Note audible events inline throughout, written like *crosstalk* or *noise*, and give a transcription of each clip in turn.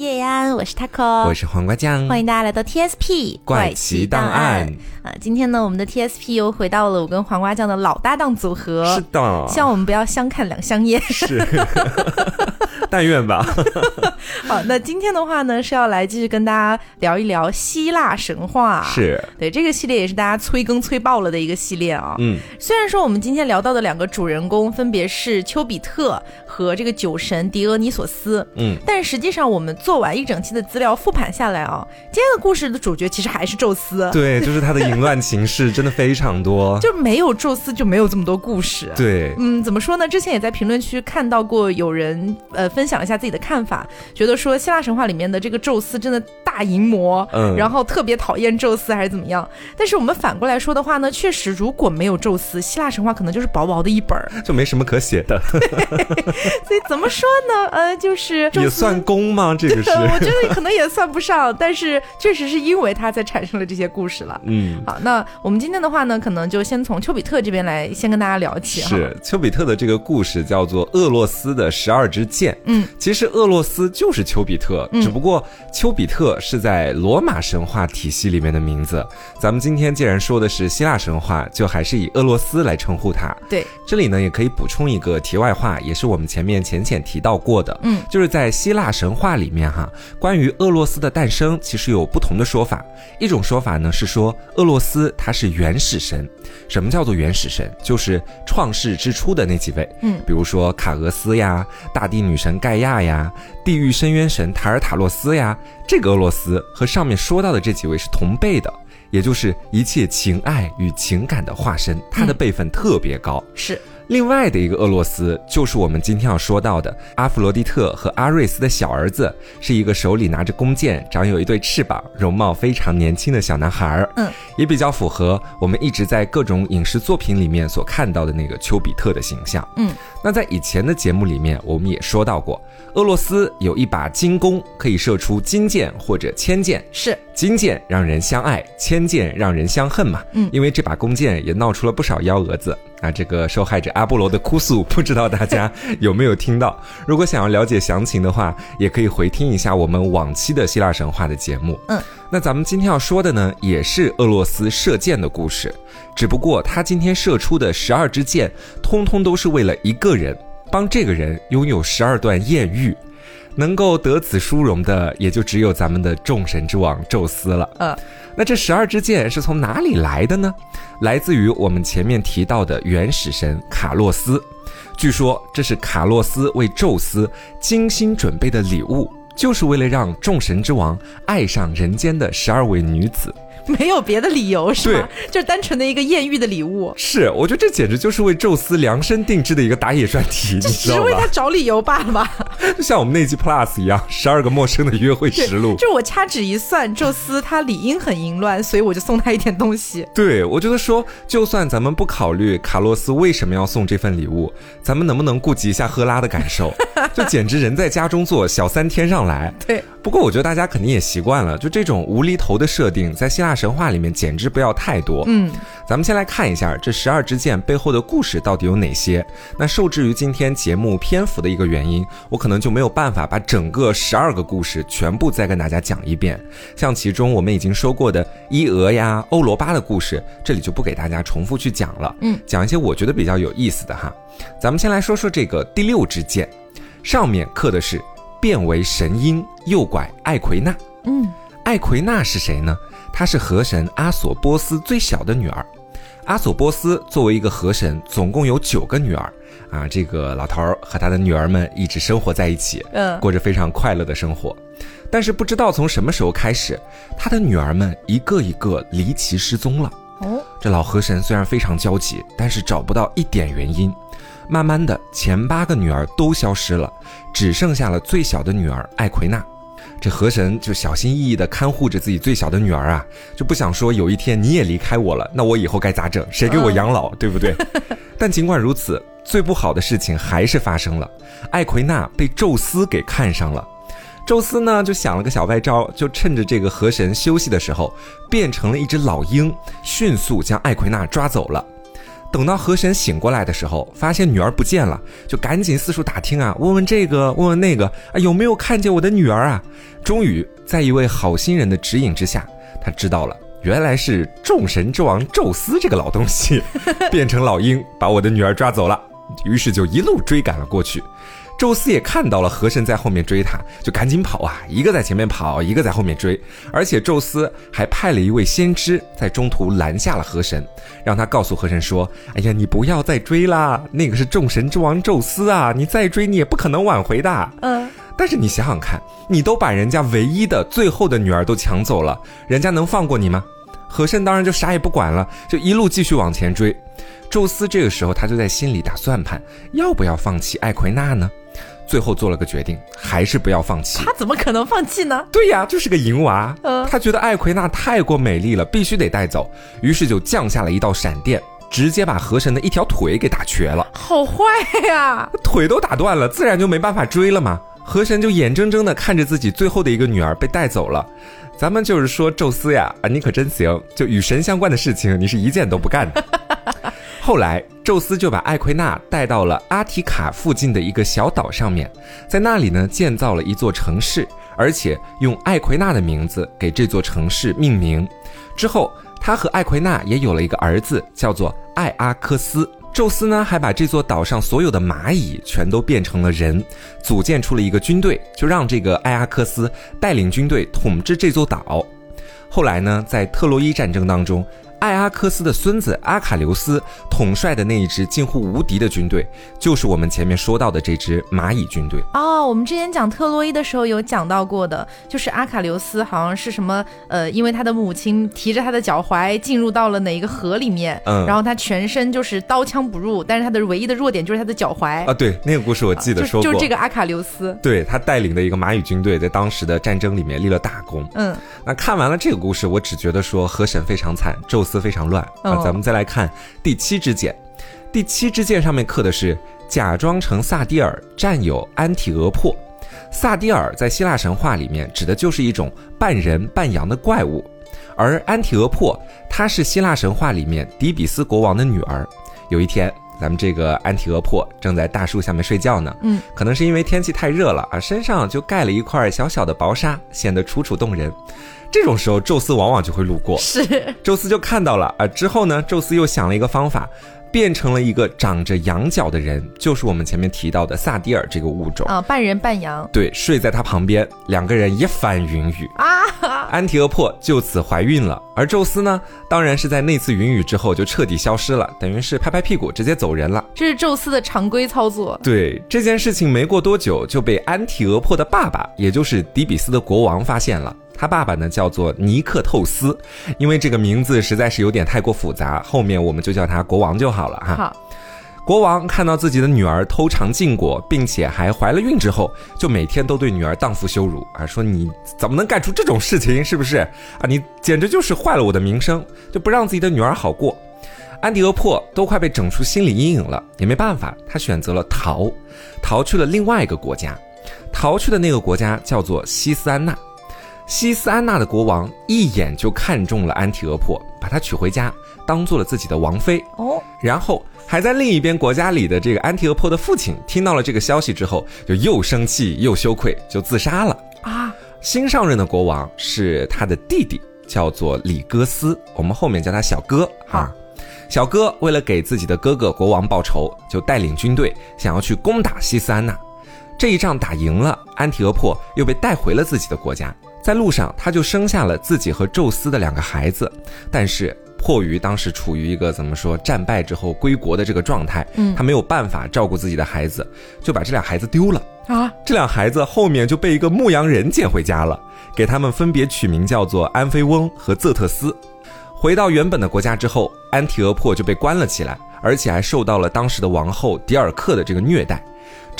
叶安，我是 taco，我是黄瓜酱，欢迎大家来到 TSP 怪奇档案。啊！今天呢，我们的 TSP 又回到了我跟黄瓜酱的老搭档组合，是的，希望我们不要相看两相厌，是，*laughs* 但愿吧。*laughs* 好，那今天的话呢，是要来继续跟大家聊一聊希腊神话，是。对这个系列也是大家催更催爆了的一个系列啊。嗯，虽然说我们今天聊到的两个主人公分别是丘比特和这个酒神狄俄尼索斯，嗯，但实际上我们做完一整期的资料复盘下来啊，今天的故事的主角其实还是宙斯。对，就是他的淫乱情事 *laughs* 真的非常多，就没有宙斯就没有这么多故事。对，嗯，怎么说呢？之前也在评论区看到过有人呃分享一下自己的看法，觉得说希腊神话里面的这个宙斯真的大淫魔，嗯，然后特别讨厌宙斯还是怎么样？但是我们反过来说的话呢，确实如果没有宙斯，希腊神话可能就是薄薄的一本儿，*laughs* 就没什么可写的。*laughs* *laughs* 所以怎么说呢？呃，就是 *laughs* 也算功吗？这个 *laughs* 是。我觉得可能也算不上，但是确实是因为他才产生了这些故事了。嗯，好，那我们今天的话呢，可能就先从丘比特这边来先跟大家聊起。是丘比特的这个故事叫做俄罗斯的十二支箭。嗯，其实俄罗斯就是丘比特，只不过丘比特是在罗马神话体系里面的名字。咱们今天既然说的是希腊神话，就还是以俄罗斯来称呼他。对，这里呢也可以补充一个题外话，也是我们前面浅浅提到过的。嗯，就是在希腊神话里面哈。关于俄罗斯的诞生，其实有不同的说法。一种说法呢是说，俄罗斯它是原始神。什么叫做原始神？就是创世之初的那几位。嗯，比如说卡俄斯呀，大地女神盖亚呀，地狱深渊神塔尔塔洛斯呀。这个俄罗斯和上面说到的这几位是同辈的，也就是一切情爱与情感的化身。他的辈分特别高。是。另外的一个俄罗斯，就是我们今天要说到的阿弗罗狄特和阿瑞斯的小儿子，是一个手里拿着弓箭、长有一对翅膀、容貌非常年轻的小男孩儿。嗯，也比较符合我们一直在各种影视作品里面所看到的那个丘比特的形象。嗯，那在以前的节目里面，我们也说到过，俄罗斯有一把金弓，可以射出金箭或者千箭。是金箭让人相爱，千箭让人相恨嘛。嗯，因为这把弓箭也闹出了不少幺蛾子。啊，这个受害者阿波罗的哭诉，不知道大家 *laughs* 有没有听到？如果想要了解详情的话，也可以回听一下我们往期的希腊神话的节目。嗯，那咱们今天要说的呢，也是俄罗斯射箭的故事，只不过他今天射出的十二支箭，通通都是为了一个人，帮这个人拥有十二段艳遇。能够得此殊荣的，也就只有咱们的众神之王宙斯了。嗯，那这十二支箭是从哪里来的呢？来自于我们前面提到的原始神卡洛斯。据说这是卡洛斯为宙斯精心准备的礼物，就是为了让众神之王爱上人间的十二位女子。*laughs* 没有别的理由是吧？就是单纯的一个艳遇的礼物。是，我觉得这简直就是为宙斯量身定制的一个打野专题，*laughs* 你知道吗？只是为他找理由罢了吧？*laughs* 就像我们那期 Plus 一样，十二个陌生的约会实录。就我掐指一算，宙斯他理应很淫乱，所以我就送他一点东西。对，我觉得说，就算咱们不考虑卡洛斯为什么要送这份礼物，咱们能不能顾及一下赫拉的感受？就简直人在家中坐，小三天上来。对。不过我觉得大家肯定也习惯了，就这种无厘头的设定，在希腊神话里面简直不要太多。嗯，咱们先来看一下这十二支箭背后的故事到底有哪些。那受制于今天节目篇幅的一个原因，我可能就没有办法把整个十二个故事全部再跟大家讲一遍。像其中我们已经说过的伊俄呀、欧罗巴的故事，这里就不给大家重复去讲了。嗯，讲一些我觉得比较有意思的哈。咱们先来说说这个第六支箭，上面刻的是。变为神鹰，诱拐艾奎娜。嗯，艾奎娜是谁呢？她是河神阿索波斯最小的女儿。阿索波斯作为一个河神，总共有九个女儿。啊，这个老头儿和他的女儿们一直生活在一起，嗯，过着非常快乐的生活。但是不知道从什么时候开始，他的女儿们一个一个离奇失踪了。哦，这老河神虽然非常焦急，但是找不到一点原因。慢慢的，前八个女儿都消失了，只剩下了最小的女儿艾奎娜。这河神就小心翼翼地看护着自己最小的女儿啊，就不想说有一天你也离开我了，那我以后该咋整？谁给我养老，对不对？*laughs* 但尽管如此，最不好的事情还是发生了，艾奎娜被宙斯给看上了。宙斯呢，就想了个小歪招，就趁着这个河神休息的时候，变成了一只老鹰，迅速将艾奎娜抓走了。等到河神醒过来的时候，发现女儿不见了，就赶紧四处打听啊，问问这个，问问那个啊，有没有看见我的女儿啊？终于在一位好心人的指引之下，他知道了，原来是众神之王宙斯这个老东西 *laughs* 变成老鹰把我的女儿抓走了，于是就一路追赶了过去。宙斯也看到了河神在后面追他，就赶紧跑啊！一个在前面跑，一个在后面追。而且宙斯还派了一位先知在中途拦下了河神，让他告诉河神说：“哎呀，你不要再追啦，那个是众神之王宙斯啊！你再追你也不可能挽回的。”嗯。但是你想想看，你都把人家唯一的最后的女儿都抢走了，人家能放过你吗？河神当然就啥也不管了，就一路继续往前追。宙斯这个时候他就在心里打算盘，要不要放弃艾奎娜呢？最后做了个决定，还是不要放弃。他怎么可能放弃呢？对呀，就是个淫娃。嗯，他觉得艾奎娜太过美丽了，必须得带走，于是就降下了一道闪电，直接把河神的一条腿给打瘸了。好坏呀！腿都打断了，自然就没办法追了嘛。河神就眼睁睁的看着自己最后的一个女儿被带走了。咱们就是说，宙斯呀，啊，你可真行，就与神相关的事情，你是一件都不干的。后来，宙斯就把艾奎纳带到了阿提卡附近的一个小岛上面，在那里呢建造了一座城市，而且用艾奎纳的名字给这座城市命名。之后，他和艾奎纳也有了一个儿子，叫做艾阿克斯。宙斯呢还把这座岛上所有的蚂蚁全都变成了人，组建出了一个军队，就让这个艾阿克斯带领军队统治这座岛。后来呢，在特洛伊战争当中。艾阿克斯的孙子阿卡琉斯统帅的那一支近乎无敌的军队，就是我们前面说到的这支蚂蚁军队哦。我们之前讲特洛伊的时候有讲到过的，就是阿卡琉斯好像是什么呃，因为他的母亲提着他的脚踝进入到了哪一个河里面，嗯，然后他全身就是刀枪不入，但是他的唯一的弱点就是他的脚踝啊。对，那个故事我记得说过，就是这个阿卡琉斯，对他带领的一个蚂蚁军队在当时的战争里面立了大功。嗯，那看完了这个故事，我只觉得说河神非常惨，宙。斯非常乱啊！咱们再来看第七支箭，第七支箭上面刻的是假装成萨迪尔占有安提俄珀。萨迪尔在希腊神话里面指的就是一种半人半羊的怪物，而安提俄珀她是希腊神话里面迪比斯国王的女儿。有一天，咱们这个安提俄珀正在大树下面睡觉呢，嗯，可能是因为天气太热了啊，身上就盖了一块小小的薄纱，显得楚楚动人。这种时候，宙斯往往就会路过，是，宙斯就看到了啊。之后呢，宙斯又想了一个方法，变成了一个长着羊角的人，就是我们前面提到的萨迪尔这个物种啊，半人半羊。对，睡在他旁边，两个人一番云雨啊，*laughs* 安提俄珀就此怀孕了。而宙斯呢，当然是在那次云雨之后就彻底消失了，等于是拍拍屁股直接走人了。这是宙斯的常规操作。对，这件事情没过多久就被安提俄珀的爸爸，也就是底比斯的国王发现了。他爸爸呢叫做尼克透斯，因为这个名字实在是有点太过复杂，后面我们就叫他国王就好了哈。好，国王看到自己的女儿偷尝禁果，并且还怀了孕之后，就每天都对女儿荡妇羞辱啊，说你怎么能干出这种事情？是不是啊？你简直就是坏了我的名声，就不让自己的女儿好过。安迪俄珀都快被整出心理阴影了，也没办法，他选择了逃，逃去了另外一个国家，逃去的那个国家叫做西斯安娜。西斯安娜的国王一眼就看中了安提俄珀，把她娶回家，当做了自己的王妃。哦，然后还在另一边国家里的这个安提俄珀的父亲听到了这个消息之后，就又生气又羞愧，就自杀了。啊，新上任的国王是他的弟弟，叫做里戈斯，我们后面叫他小哥。啊，小哥为了给自己的哥哥国王报仇，就带领军队想要去攻打西斯安娜。这一仗打赢了，安提俄珀又被带回了自己的国家。在路上，他就生下了自己和宙斯的两个孩子，但是迫于当时处于一个怎么说战败之后归国的这个状态，嗯，他没有办法照顾自己的孩子，就把这俩孩子丢了啊。这俩孩子后面就被一个牧羊人捡回家了，给他们分别取名叫做安菲翁和泽特斯。回到原本的国家之后，安提俄珀就被关了起来，而且还受到了当时的王后迪尔克的这个虐待。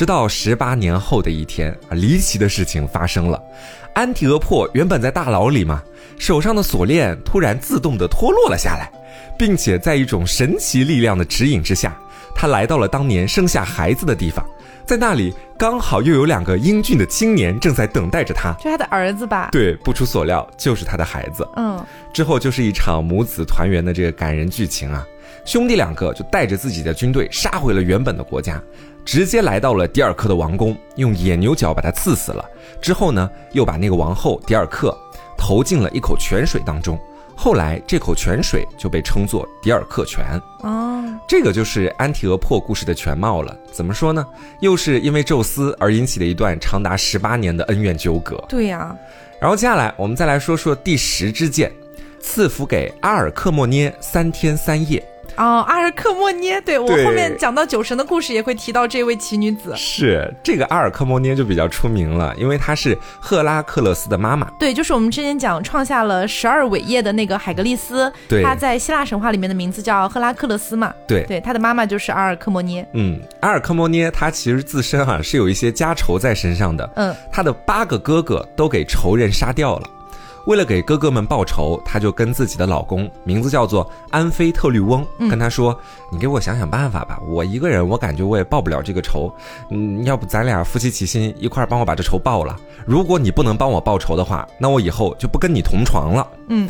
直到十八年后的一天啊，离奇的事情发生了。安提俄珀原本在大牢里嘛，手上的锁链突然自动的脱落了下来，并且在一种神奇力量的指引之下，他来到了当年生下孩子的地方，在那里刚好又有两个英俊的青年正在等待着他，就他的儿子吧？对，不出所料就是他的孩子。嗯，之后就是一场母子团圆的这个感人剧情啊。兄弟两个就带着自己的军队杀回了原本的国家，直接来到了迪尔克的王宫，用野牛角把他刺死了。之后呢，又把那个王后迪尔克投进了一口泉水当中。后来这口泉水就被称作迪尔克泉。哦，这个就是安提俄珀故事的全貌了。怎么说呢？又是因为宙斯而引起的一段长达十八年的恩怨纠葛。对呀。然后接下来我们再来说说第十支箭，赐福给阿尔克莫涅三天三夜。哦，阿尔克莫涅，对我后面讲到酒神的故事也会提到这位奇女子。是这个阿尔克莫涅就比较出名了，因为她是赫拉克勒斯的妈妈。对，就是我们之前讲创下了十二伟业的那个海格力斯，他在希腊神话里面的名字叫赫拉克勒斯嘛。对，对，他的妈妈就是阿尔克莫涅。嗯，阿尔克莫涅他其实自身啊是有一些家仇在身上的。嗯，他的八个哥哥都给仇人杀掉了。为了给哥哥们报仇，她就跟自己的老公，名字叫做安菲特律翁，跟他说：“你给我想想办法吧，我一个人，我感觉我也报不了这个仇。嗯，要不咱俩夫妻齐心，一块儿帮我把这仇报了。如果你不能帮我报仇的话，那我以后就不跟你同床了。”嗯。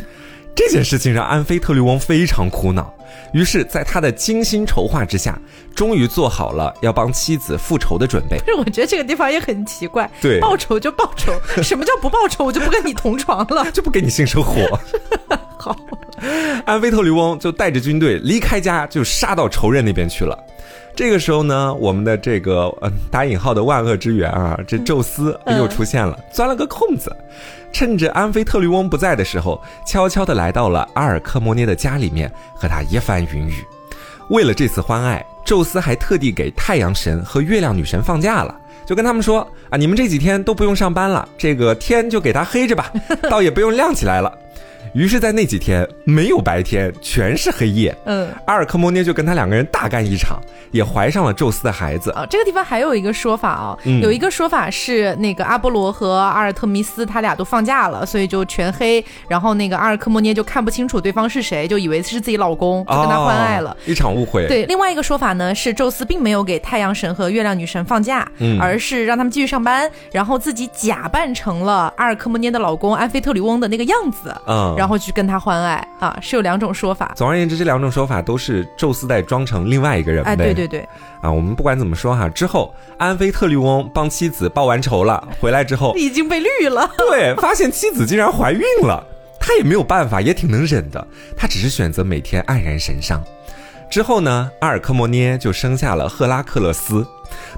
这件事情让安菲特律翁非常苦恼，于是，在他的精心筹划之下，终于做好了要帮妻子复仇的准备。是，我觉得这个地方也很奇怪。对，报仇就报仇，*laughs* 什么叫不报仇？我就不跟你同床了，就不给你性生活。*laughs* 好，安菲特律翁就带着军队离开家，就杀到仇人那边去了。这个时候呢，我们的这个嗯打引号的万恶之源啊，这宙斯又出现了，钻了个空子，趁着安菲特律翁不在的时候，悄悄地来到了阿尔克摩涅的家里面，和他一番云雨。为了这次欢爱，宙斯还特地给太阳神和月亮女神放假了，就跟他们说啊，你们这几天都不用上班了，这个天就给它黑着吧，*laughs* 倒也不用亮起来了。于是，在那几天没有白天，全是黑夜。嗯，阿尔克莫涅就跟他两个人大干一场，也怀上了宙斯的孩子。啊，这个地方还有一个说法啊，有一个说法是那个阿波罗和阿尔特弥斯他俩都放假了，所以就全黑。然后那个阿尔克莫涅就看不清楚对方是谁，就以为是自己老公，就跟他欢爱了。一场误会。对，另外一个说法呢是宙斯并没有给太阳神和月亮女神放假，而是让他们继续上班，然后自己假扮成了阿尔克莫涅的老公安菲特里翁的那个样子。嗯。然后去跟他欢爱啊，是有两种说法。总而言之，这两种说法都是宙斯在装成另外一个人。哎，对对对。啊，我们不管怎么说哈，之后安菲特律翁帮妻子报完仇了，回来之后已经被绿了。对，发现妻子竟然怀孕了，他也没有办法，也挺能忍的。他只是选择每天黯然神伤。之后呢，阿尔克莫涅就生下了赫拉克勒斯。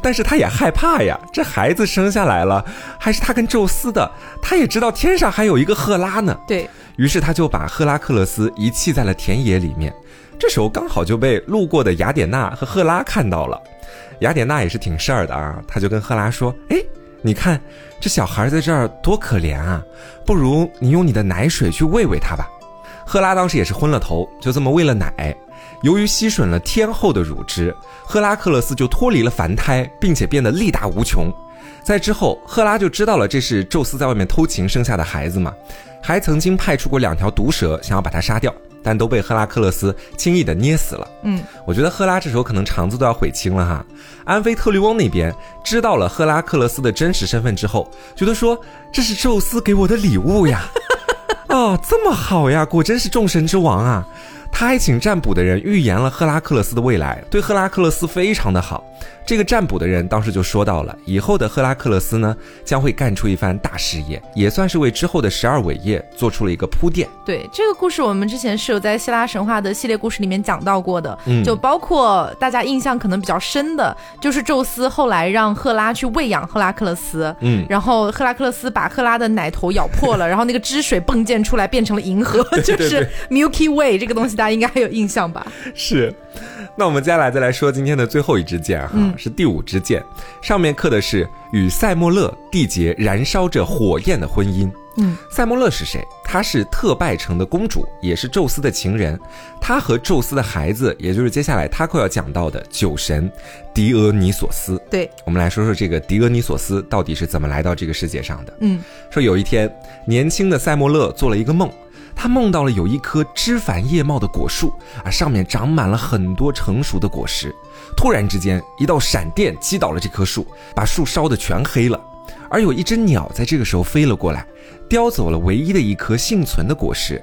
但是他也害怕呀，这孩子生下来了，还是他跟宙斯的，他也知道天上还有一个赫拉呢。对于是，他就把赫拉克勒斯遗弃在了田野里面。这时候刚好就被路过的雅典娜和赫拉看到了。雅典娜也是挺事儿的啊，他就跟赫拉说：“哎，你看这小孩在这儿多可怜啊，不如你用你的奶水去喂喂他吧。”赫拉当时也是昏了头，就这么喂了奶。由于吸吮了天后的乳汁，赫拉克勒斯就脱离了凡胎，并且变得力大无穷。在之后，赫拉就知道了这是宙斯在外面偷情生下的孩子嘛，还曾经派出过两条毒蛇想要把他杀掉，但都被赫拉克勒斯轻易的捏死了。嗯，我觉得赫拉这时候可能肠子都要悔青了哈。安菲特律翁那边知道了赫拉克勒斯的真实身份之后，觉得说这是宙斯给我的礼物呀，*laughs* 哦，这么好呀，果真是众神之王啊。他还请占卜的人预言了赫拉克勒斯的未来，对赫拉克勒斯非常的好。这个占卜的人当时就说到了，以后的赫拉克勒斯呢将会干出一番大事业，也算是为之后的十二伟业做出了一个铺垫。对这个故事，我们之前是有在希腊神话的系列故事里面讲到过的，嗯就包括大家印象可能比较深的，就是宙斯后来让赫拉去喂养赫拉克勒斯，嗯，然后赫拉克勒斯把赫拉的奶头咬破了，*laughs* 然后那个汁水迸溅出来变成了银河，就是 Milky Way 这个东西，大家应该还有印象吧？是。那我们接下来再来说今天的最后一支箭哈，是第五支箭，上面刻的是与塞莫勒缔结燃烧着火焰的婚姻。嗯，塞莫勒是谁？她是特拜城的公主，也是宙斯的情人。她和宙斯的孩子，也就是接下来他快要讲到的酒神狄俄尼索斯。对，我们来说说这个狄俄尼索斯到底是怎么来到这个世界上的。嗯，说有一天，年轻的塞莫勒做了一个梦。他梦到了有一棵枝繁叶茂的果树啊，上面长满了很多成熟的果实。突然之间，一道闪电击倒了这棵树，把树烧得全黑了。而有一只鸟在这个时候飞了过来，叼走了唯一的一颗幸存的果实。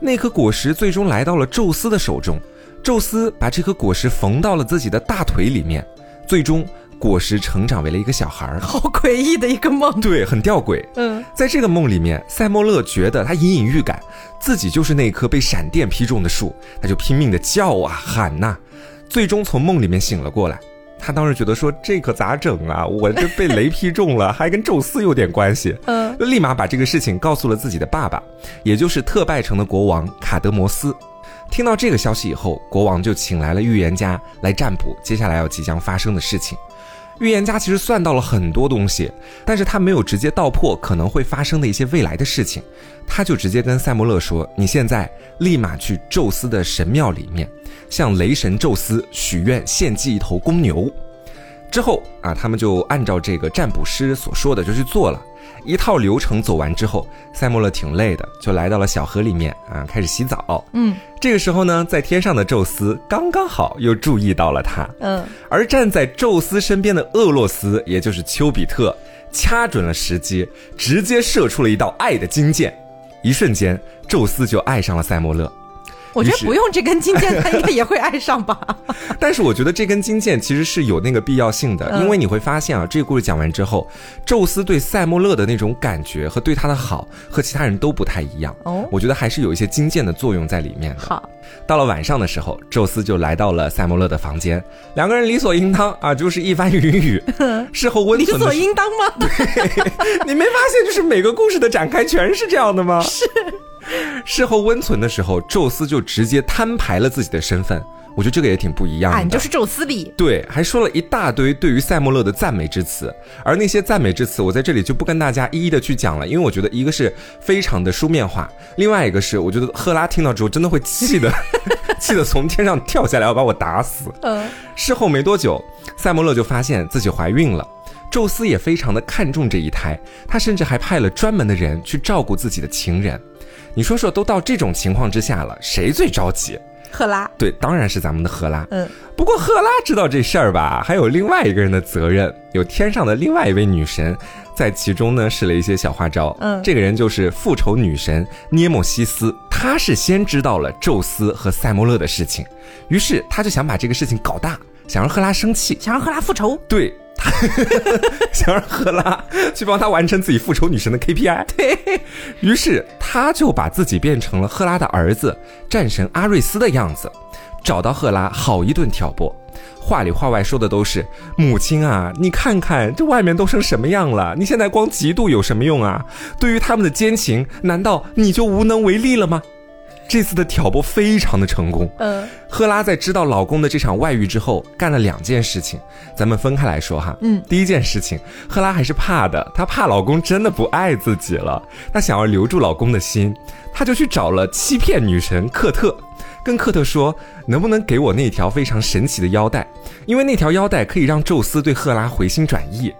那颗果实最终来到了宙斯的手中。宙斯把这颗果实缝到了自己的大腿里面，最终果实成长为了一个小孩儿。好诡异的一个梦，对，很吊诡。嗯，在这个梦里面，塞莫勒觉得他隐隐预感自己就是那棵被闪电劈中的树，他就拼命的叫啊喊呐，最终从梦里面醒了过来。他当时觉得说这可咋整啊？我这被雷劈中了，还跟宙斯有点关系。*laughs* 嗯，就立马把这个事情告诉了自己的爸爸，也就是特拜城的国王卡德摩斯。听到这个消息以后，国王就请来了预言家来占卜接下来要即将发生的事情。预言家其实算到了很多东西，但是他没有直接道破可能会发生的一些未来的事情，他就直接跟塞莫勒说：“你现在立马去宙斯的神庙里面。”向雷神宙斯许愿献祭一头公牛，之后啊，他们就按照这个占卜师所说的就去做了。一套流程走完之后，塞莫勒挺累的，就来到了小河里面啊，开始洗澡。嗯，这个时候呢，在天上的宙斯刚刚好又注意到了他。嗯，而站在宙斯身边的厄洛斯，也就是丘比特，掐准了时机，直接射出了一道爱的金箭。一瞬间，宙斯就爱上了塞莫勒。我觉得不用这根金剑，他应该也会爱上吧。*laughs* 但是我觉得这根金剑其实是有那个必要性的，因为你会发现啊，这个故事讲完之后，宙斯对塞莫勒的那种感觉和对他的好和其他人都不太一样。哦，我觉得还是有一些金剑的作用在里面的。好，到了晚上的时候，宙斯就来到了塞莫勒的房间，两个人理所应当啊，就是一番云雨。*laughs* 事后温存。理所应当吗？对，*laughs* 你没发现就是每个故事的展开全是这样的吗？是。*laughs* 事后温存的时候，宙斯就直接摊牌了自己的身份。我觉得这个也挺不一样的。你就是宙斯里。对，还说了一大堆对于塞莫勒的赞美之词。而那些赞美之词，我在这里就不跟大家一一的去讲了，因为我觉得一个是非常的书面化，另外一个是我觉得赫拉听到之后真的会气的，*laughs* 气得从天上跳下来要把我打死。嗯。事后没多久，塞莫勒就发现自己怀孕了。宙斯也非常的看重这一胎，他甚至还派了专门的人去照顾自己的情人。你说说，都到这种情况之下了，谁最着急？赫拉。对，当然是咱们的赫拉。嗯。不过赫拉知道这事儿吧，还有另外一个人的责任，有天上的另外一位女神，在其中呢使了一些小花招。嗯。这个人就是复仇女神涅莫西斯，她是先知道了宙斯和塞莫勒的事情，于是她就想把这个事情搞大，想让赫拉生气，想让赫拉复仇。对。想让赫拉去帮他完成自己复仇女神的 KPI，对于是他就把自己变成了赫拉的儿子战神阿瑞斯的样子，找到赫拉好一顿挑拨，话里话外说的都是母亲啊，你看看这外面都成什么样了，你现在光嫉妒有什么用啊？对于他们的奸情，难道你就无能为力了吗？这次的挑拨非常的成功。嗯，赫拉在知道老公的这场外遇之后，干了两件事情，咱们分开来说哈。嗯，第一件事情，赫拉还是怕的，她怕老公真的不爱自己了，她想要留住老公的心，她就去找了欺骗女神克特，跟克特说，能不能给我那条非常神奇的腰带，因为那条腰带可以让宙斯对赫拉回心转意。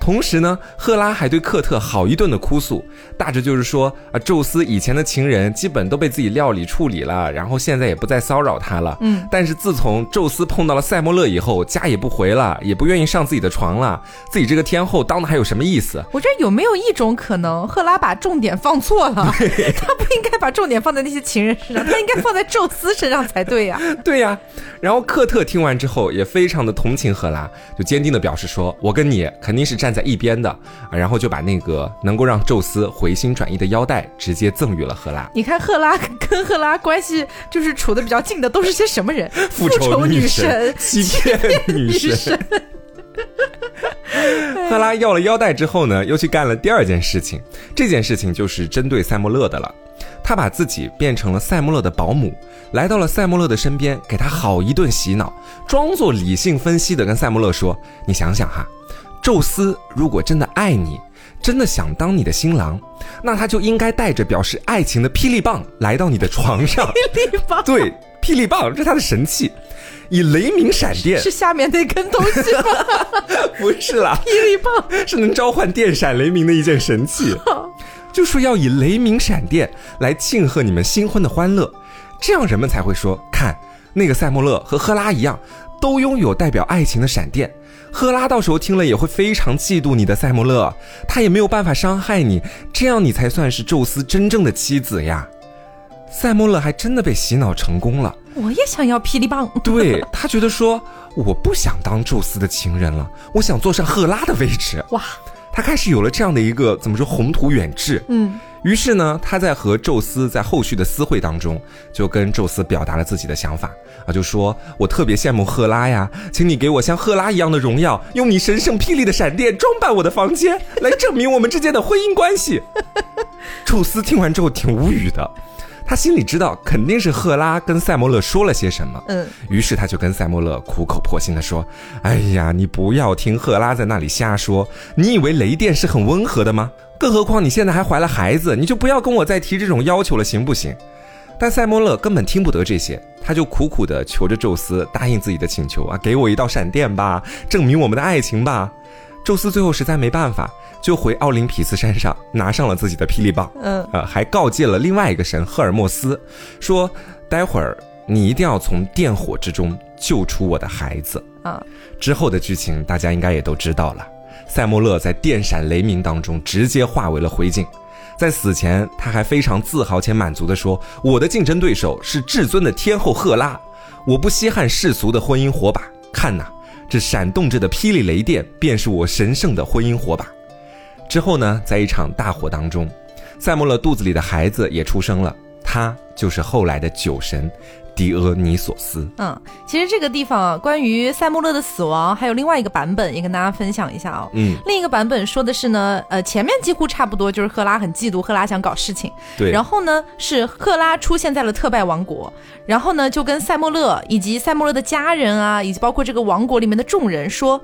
同时呢，赫拉还对克特好一顿的哭诉，大致就是说啊，宙斯以前的情人基本都被自己料理处理了，然后现在也不再骚扰他了。嗯，但是自从宙斯碰到了塞莫勒以后，家也不回了，也不愿意上自己的床了，自己这个天后当的还有什么意思？我觉得有没有一种可能，赫拉把重点放错了？他不应该把重点放在那些情人身上，他应该放在宙斯身上才对呀。*laughs* 对呀。然后克特听完之后也非常的同情赫拉，就坚定的表示说：“我跟你肯定是站在一边的。”然后就把那个能够让宙斯回心转意的腰带直接赠予了赫拉。你看赫拉跟赫拉关系就是处的比较近的都是些什么人？*laughs* 复仇女神、欺骗女神。*laughs* 赫拉要了腰带之后呢，又去干了第二件事情。这件事情就是针对塞莫勒的了。他把自己变成了塞莫勒的保姆，来到了塞莫勒的身边，给他好一顿洗脑，装作理性分析的跟塞莫勒说：“你想想哈，宙斯如果真的爱你，真的想当你的新郎，那他就应该带着表示爱情的霹雳棒来到你的床上。霹雳棒，对，霹雳棒这是他的神器，以雷鸣闪电是下面那根东西吗？*laughs* 不是啦，霹雳棒是能召唤电闪雷鸣的一件神器。”就说要以雷鸣闪电来庆贺你们新婚的欢乐，这样人们才会说，看那个塞莫勒和赫拉一样，都拥有代表爱情的闪电。赫拉到时候听了也会非常嫉妒你的塞莫勒，他也没有办法伤害你，这样你才算是宙斯真正的妻子呀。塞莫勒还真的被洗脑成功了。我也想要霹雳棒。对他觉得说，我不想当宙斯的情人了，我想坐上赫拉的位置。哇，他开始有了这样的一个怎么说宏图远志。嗯。于是呢，他在和宙斯在后续的私会当中，就跟宙斯表达了自己的想法啊，就说我特别羡慕赫拉呀，请你给我像赫拉一样的荣耀，用你神圣霹雳的闪电装扮我的房间，来证明我们之间的婚姻关系。*laughs* 宙斯听完之后挺无语的，他心里知道肯定是赫拉跟赛摩勒说了些什么，嗯，于是他就跟赛摩勒苦口婆心的说：“哎呀，你不要听赫拉在那里瞎说，你以为雷电是很温和的吗？”更何况你现在还怀了孩子，你就不要跟我再提这种要求了，行不行？但塞莫勒根本听不得这些，他就苦苦的求着宙斯答应自己的请求啊，给我一道闪电吧，证明我们的爱情吧。宙斯最后实在没办法，就回奥林匹斯山上拿上了自己的霹雳棒，嗯，呃，还告诫了另外一个神赫尔墨斯，说待会儿你一定要从电火之中救出我的孩子啊。之后的剧情大家应该也都知道了。塞莫勒在电闪雷鸣当中直接化为了灰烬，在死前他还非常自豪且满足地说：“我的竞争对手是至尊的天后赫拉，我不稀罕世俗的婚姻火把，看呐，这闪动着的霹雳雷电便是我神圣的婚姻火把。”之后呢，在一场大火当中，塞莫勒肚子里的孩子也出生了，他就是后来的酒神。狄俄尼索斯，嗯，其实这个地方啊关于塞穆勒的死亡还有另外一个版本，也跟大家分享一下哦。嗯，另一个版本说的是呢，呃，前面几乎差不多，就是赫拉很嫉妒，赫拉想搞事情。对，然后呢，是赫拉出现在了特拜王国，然后呢，就跟塞莫勒以及塞莫勒的家人啊，以及包括这个王国里面的众人说。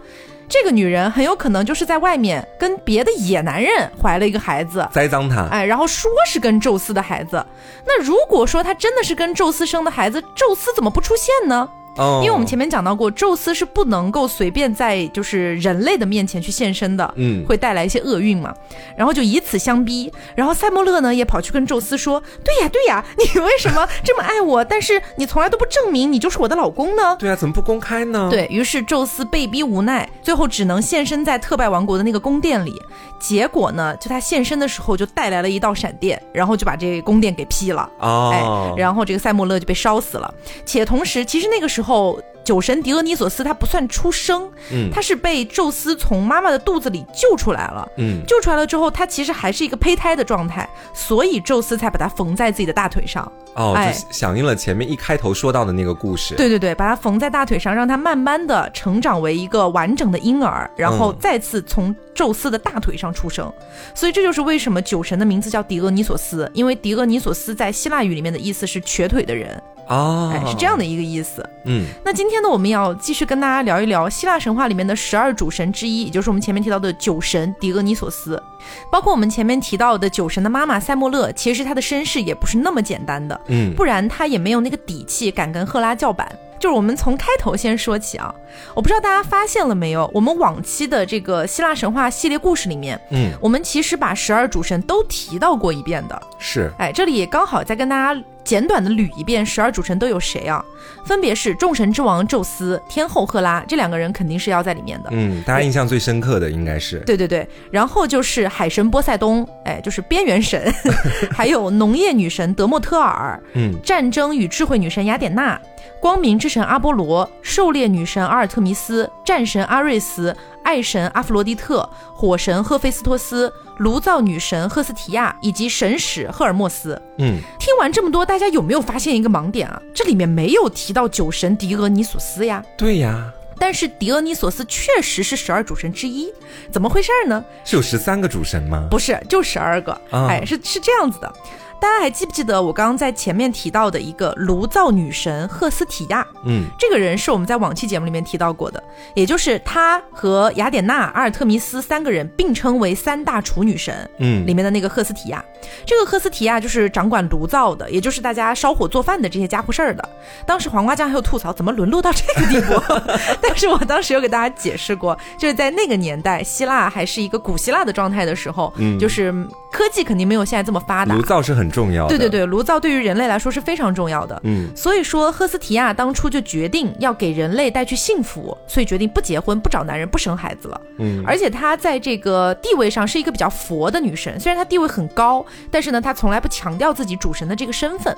这个女人很有可能就是在外面跟别的野男人怀了一个孩子，栽赃他，哎，然后说是跟宙斯的孩子。那如果说她真的是跟宙斯生的孩子，宙斯怎么不出现呢？因为我们前面讲到过，宙斯是不能够随便在就是人类的面前去现身的，嗯，会带来一些厄运嘛。然后就以此相逼，然后塞莫勒呢也跑去跟宙斯说：“对呀对呀，你为什么这么爱我？但是你从来都不证明你就是我的老公呢？对啊，怎么不公开呢？”对于是，宙斯被逼无奈，最后只能现身在特拜王国的那个宫殿里。结果呢，就他现身的时候就带来了一道闪电，然后就把这宫殿给劈了。哦，哎，然后这个塞莫勒就被烧死了。且同时，其实那个时候。后，酒神狄俄尼索斯他不算出生，嗯，他是被宙斯从妈妈的肚子里救出来了，嗯，救出来了之后，他其实还是一个胚胎的状态，所以宙斯才把他缝在自己的大腿上。哦，就响应了前面一开头说到的那个故事。对对对，把他缝在大腿上，让他慢慢的成长为一个完整的婴儿，然后再次从宙斯的大腿上出生。所以这就是为什么酒神的名字叫狄俄尼索斯，因为狄俄尼索斯在希腊语里面的意思是瘸腿的人。哦，哎，是这样的一个意思。嗯，那今天呢，我们要继续跟大家聊一聊希腊神话里面的十二主神之一，也就是我们前面提到的酒神狄俄尼索斯。包括我们前面提到的酒神的妈妈塞莫勒，其实她的身世也不是那么简单的。嗯，不然她也没有那个底气敢跟赫拉叫板。就是我们从开头先说起啊，我不知道大家发现了没有，我们往期的这个希腊神话系列故事里面，嗯，我们其实把十二主神都提到过一遍的。是，哎，这里也刚好再跟大家。简短的捋一遍，十二主神都有谁啊？分别是众神之王宙斯、天后赫拉，这两个人肯定是要在里面的。嗯，大家印象最深刻的应该是。对对对，然后就是海神波塞冬，哎，就是边缘神，*laughs* 还有农业女神德莫特尔，嗯，战争与智慧女神雅典娜，光明之神阿波罗，狩猎女神阿尔特弥斯，战神阿瑞斯。爱神阿弗罗狄特、火神赫菲斯托斯、炉灶女神赫斯提亚以及神使赫尔墨斯。嗯，听完这么多，大家有没有发现一个盲点啊？这里面没有提到酒神狄俄尼索斯呀？对呀，但是狄俄尼索斯确实是十二主神之一，怎么回事呢？是有十三个主神吗？不是，就十二个。哎，是是这样子的。大家还记不记得我刚刚在前面提到的一个炉灶女神赫斯提亚？嗯，这个人是我们在往期节目里面提到过的，也就是她和雅典娜、阿尔特弥斯三个人并称为三大处女神。嗯，里面的那个赫斯提亚，这个赫斯提亚就是掌管炉灶的，也就是大家烧火做饭的这些家伙事儿的。当时黄瓜酱还有吐槽，怎么沦落到这个地步？*laughs* 但是我当时有给大家解释过，就是在那个年代，希腊还是一个古希腊的状态的时候，嗯，就是科技肯定没有现在这么发达，炉灶是很。重要对对对，炉灶对于人类来说是非常重要的。嗯，所以说赫斯提亚当初就决定要给人类带去幸福，所以决定不结婚、不找男人、不生孩子了。嗯，而且她在这个地位上是一个比较佛的女神，虽然她地位很高，但是呢，她从来不强调自己主神的这个身份。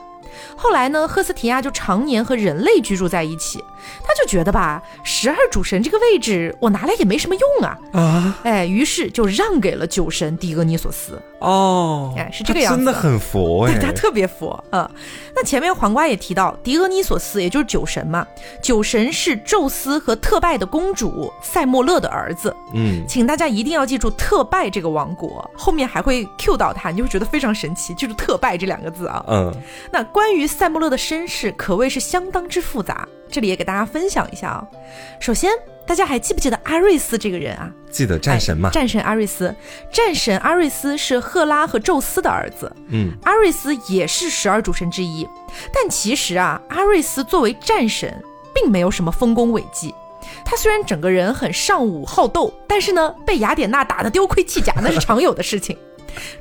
后来呢，赫斯提亚就常年和人类居住在一起，他就觉得吧，十二主神这个位置我拿来也没什么用啊啊！哎，于是就让给了酒神狄俄尼索斯。哦，哎，是这个样子，真的很佛哎，他特别佛。嗯，那前面黄瓜也提到，狄俄尼索斯也就是酒神嘛，酒神是宙斯和特拜的公主塞莫勒的儿子。嗯，请大家一定要记住特拜这个王国，后面还会 Q 到他，你就会觉得非常神奇，就是特拜这两个字啊。嗯，那关于塞莫勒的身世可谓是相当之复杂，这里也给大家分享一下啊。首先。大家还记不记得阿瑞斯这个人啊？记得战神吗？战神阿瑞斯，战神阿瑞斯是赫拉和宙斯的儿子。嗯，阿瑞斯也是十二主神之一。但其实啊，阿瑞斯作为战神，并没有什么丰功伟绩。他虽然整个人很尚武好斗，但是呢，被雅典娜打得丢盔弃甲，那是常有的事情。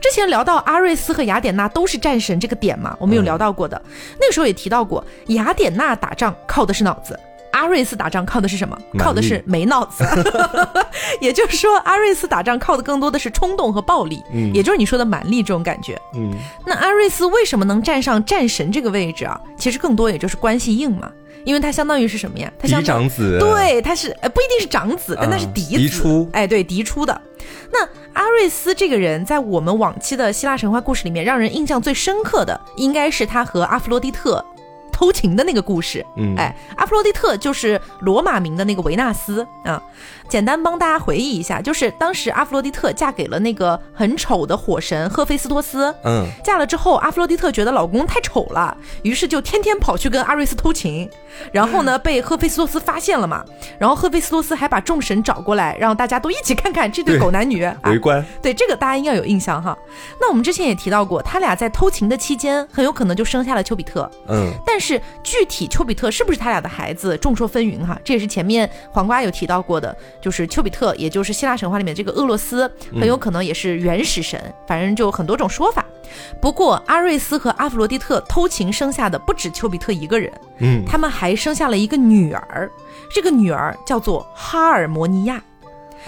之前聊到阿瑞斯和雅典娜都是战神这个点嘛，我们有聊到过的。那个时候也提到过，雅典娜打仗靠的是脑子。阿瑞斯打仗靠的是什么？靠的是没脑子。*laughs* 也就是说，阿瑞斯打仗靠的更多的是冲动和暴力，也就是你说的蛮力这种感觉。嗯，那阿瑞斯为什么能站上战神这个位置啊？其实更多也就是关系硬嘛，因为他相当于是什么呀？他嫡长子。对，他是呃不一定是长子，但他是嫡子。嫡出。哎，对，嫡出的。那阿瑞斯这个人，在我们往期的希腊神话故事里面，让人印象最深刻的，应该是他和阿弗洛狄特。偷情的那个故事，嗯，哎，阿弗洛狄特就是罗马名的那个维纳斯啊。简单帮大家回忆一下，就是当时阿弗洛狄特嫁给了那个很丑的火神赫菲斯托斯，嗯，嫁了之后，阿弗洛狄特觉得老公太丑了，于是就天天跑去跟阿瑞斯偷情，然后呢，被赫菲斯托斯发现了嘛，然后赫菲斯托斯还把众神找过来，让大家都一起看看这对狗男女 *laughs* 围观，对这个大家应该有印象哈。那我们之前也提到过，他俩在偷情的期间，很有可能就生下了丘比特，嗯，但是。是具体丘比特是不是他俩的孩子，众说纷纭哈。这也是前面黄瓜有提到过的，就是丘比特，也就是希腊神话里面这个厄洛斯，很有可能也是原始神。反正就很多种说法。不过阿瑞斯和阿弗罗狄特偷情生下的不止丘比特一个人，嗯，他们还生下了一个女儿，这个女儿叫做哈尔摩尼亚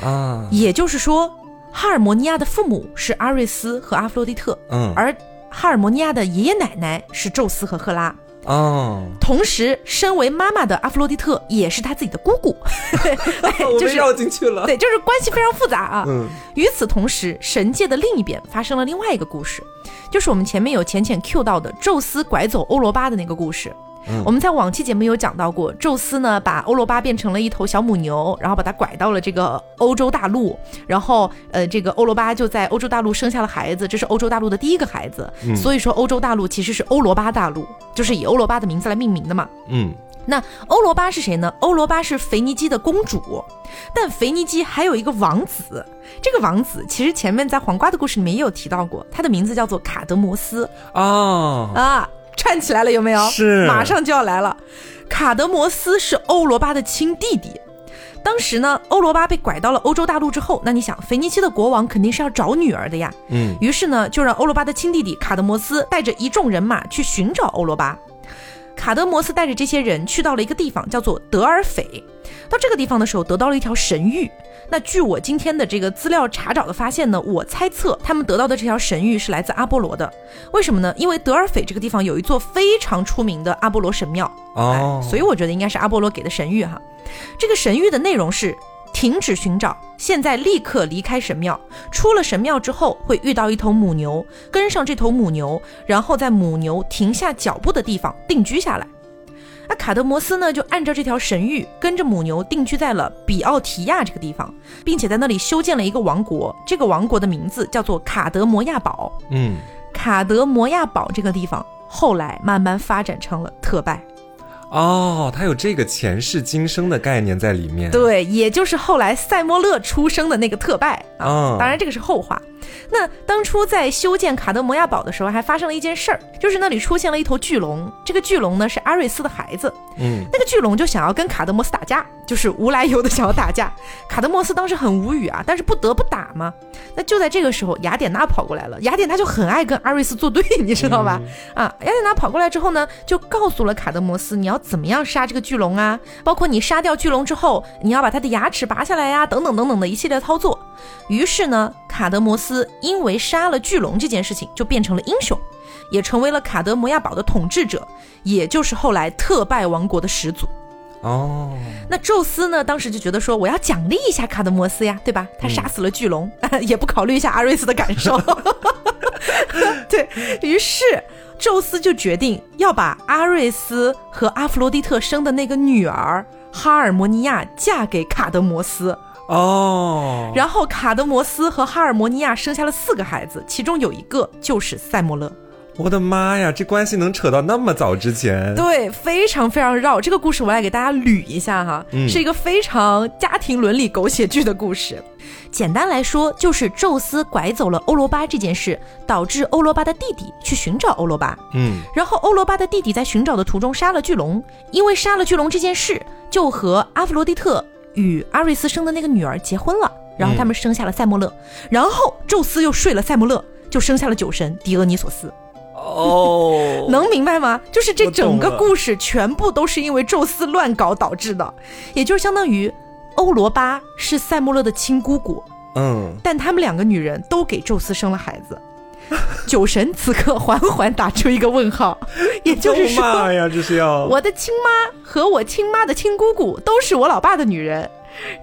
啊。也就是说，哈尔摩尼亚的父母是阿瑞斯和阿弗洛狄特，嗯，而哈尔摩尼亚的爷爷奶奶是宙斯和赫拉。哦，同时，身为妈妈的阿弗洛狄特也是他自己的姑姑，*laughs* 就是绕进去了。对，就是关系非常复杂啊。嗯，与此同时，神界的另一边发生了另外一个故事，就是我们前面有浅浅 Q 到的宙斯拐走欧罗巴的那个故事。我们在往期节目有讲到过，宙斯呢把欧罗巴变成了一头小母牛，然后把它拐到了这个欧洲大陆，然后呃，这个欧罗巴就在欧洲大陆生下了孩子，这是欧洲大陆的第一个孩子，所以说欧洲大陆其实是欧罗巴大陆，就是以欧罗巴的名字来命名的嘛。嗯，那欧罗巴是谁呢？欧罗巴是腓尼基的公主，但腓尼基还有一个王子，这个王子其实前面在黄瓜的故事里面也有提到过，他的名字叫做卡德摩斯。哦啊。串起来了有没有？是，马上就要来了。卡德摩斯是欧罗巴的亲弟弟。当时呢，欧罗巴被拐到了欧洲大陆之后，那你想，腓尼基的国王肯定是要找女儿的呀。嗯。于是呢，就让欧罗巴的亲弟弟卡德摩斯带着一众人马去寻找欧罗巴。卡德摩斯带着这些人去到了一个地方，叫做德尔斐。到这个地方的时候，得到了一条神谕。那据我今天的这个资料查找的发现呢，我猜测他们得到的这条神谕是来自阿波罗的。为什么呢？因为德尔斐这个地方有一座非常出名的阿波罗神庙哦，所以我觉得应该是阿波罗给的神谕哈。这个神谕的内容是：停止寻找，现在立刻离开神庙。出了神庙之后，会遇到一头母牛，跟上这头母牛，然后在母牛停下脚步的地方定居下来。那卡德摩斯呢，就按照这条神谕，跟着母牛定居在了比奥提亚这个地方，并且在那里修建了一个王国。这个王国的名字叫做卡德摩亚堡。嗯，卡德摩亚堡这个地方后来慢慢发展成了特拜。哦，他有这个前世今生的概念在里面。对，也就是后来塞莫勒出生的那个特拜啊。当然，这个是后话。那当初在修建卡德摩亚堡的时候，还发生了一件事儿，就是那里出现了一头巨龙。这个巨龙呢是阿瑞斯的孩子，嗯，那个巨龙就想要跟卡德摩斯打架，就是无来由的想要打架。卡德摩斯当时很无语啊，但是不得不打嘛。那就在这个时候，雅典娜跑过来了。雅典娜就很爱跟阿瑞斯作对，你知道吧？啊，雅典娜跑过来之后呢，就告诉了卡德摩斯，你要怎么样杀这个巨龙啊？包括你杀掉巨龙之后，你要把它的牙齿拔下来呀，等等等等的一系列操作。于是呢，卡德摩斯因为杀了巨龙这件事情，就变成了英雄。也成为了卡德摩亚堡的统治者，也就是后来特拜王国的始祖。哦，那宙斯呢？当时就觉得说，我要奖励一下卡德摩斯呀，对吧？他杀死了巨龙，*laughs* 也不考虑一下阿瑞斯的感受。*laughs* 对于是，宙斯就决定要把阿瑞斯和阿弗罗狄特生的那个女儿哈尔摩尼亚嫁给卡德摩斯。哦，然后卡德摩斯和哈尔摩尼亚生下了四个孩子，其中有一个就是塞莫勒。我的妈呀，这关系能扯到那么早之前？对，非常非常绕。这个故事我来给大家捋一下哈，是一个非常家庭伦理狗血剧的故事。简单来说，就是宙斯拐走了欧罗巴这件事，导致欧罗巴的弟弟去寻找欧罗巴。嗯，然后欧罗巴的弟弟在寻找的途中杀了巨龙，因为杀了巨龙这件事，就和阿弗罗狄特与阿瑞斯生的那个女儿结婚了，然后他们生下了塞莫勒，然后宙斯又睡了塞莫勒，就生下了酒神狄俄尼索斯。哦，能明白吗？就是这整个故事全部都是因为宙斯乱搞导致的，也就是相当于欧罗巴是塞莫勒的亲姑姑，嗯，但他们两个女人都给宙斯生了孩子，酒神此刻缓缓打出一个问号，*laughs* 也就是说，妈呀，这是要。我的亲妈和我亲妈的亲姑姑都是我老爸的女人，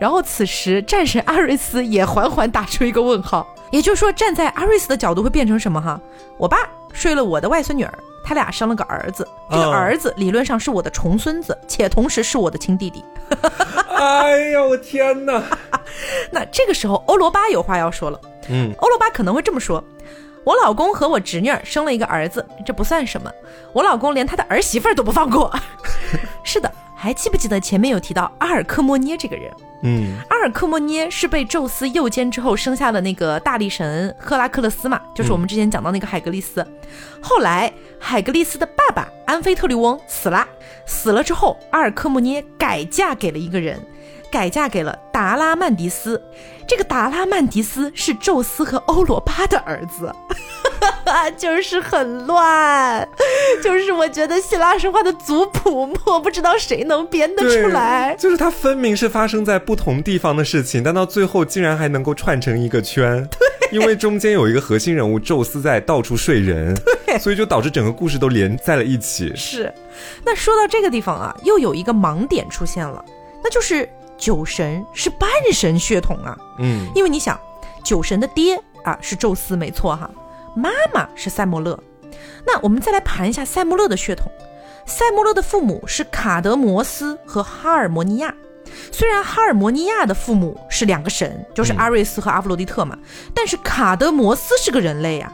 然后此时战神阿瑞斯也缓缓打出一个问号，也就是说，站在阿瑞斯的角度会变成什么哈？我爸。睡了我的外孙女儿，他俩生了个儿子，这个儿子理论上是我的重孙子，且同时是我的亲弟弟。*laughs* 哎呀，我天哪！*laughs* 那这个时候欧罗巴有话要说了，嗯，欧罗巴可能会这么说：我老公和我侄女儿生了一个儿子，这不算什么，我老公连他的儿媳妇儿都不放过。*laughs* 是的。还记不记得前面有提到阿尔克莫涅这个人？嗯，阿尔克莫涅是被宙斯诱奸之后生下的那个大力神赫拉克勒斯嘛，就是我们之前讲到那个海格力斯。后来海格力斯的爸爸安菲特利翁死了，死了之后阿尔克莫涅改嫁给了一个人，改嫁给了达拉曼迪斯。这个达拉曼迪斯是宙斯和欧罗巴的儿子。*laughs* 就是很乱，就是我觉得希腊神话的族谱，我不知道谁能编得出来。就是它分明是发生在不同地方的事情，但到最后竟然还能够串成一个圈。对，因为中间有一个核心人物宙斯在到处睡人，对，所以就导致整个故事都连在了一起。是，那说到这个地方啊，又有一个盲点出现了，那就是酒神是半神血统啊。嗯，因为你想，酒神的爹啊是宙斯，没错哈。妈妈是塞莫勒，那我们再来盘一下塞莫勒的血统。塞莫勒的父母是卡德摩斯和哈尔摩尼亚，虽然哈尔摩尼亚的父母是两个神，就是阿瑞斯和阿弗罗狄特嘛，但是卡德摩斯是个人类呀，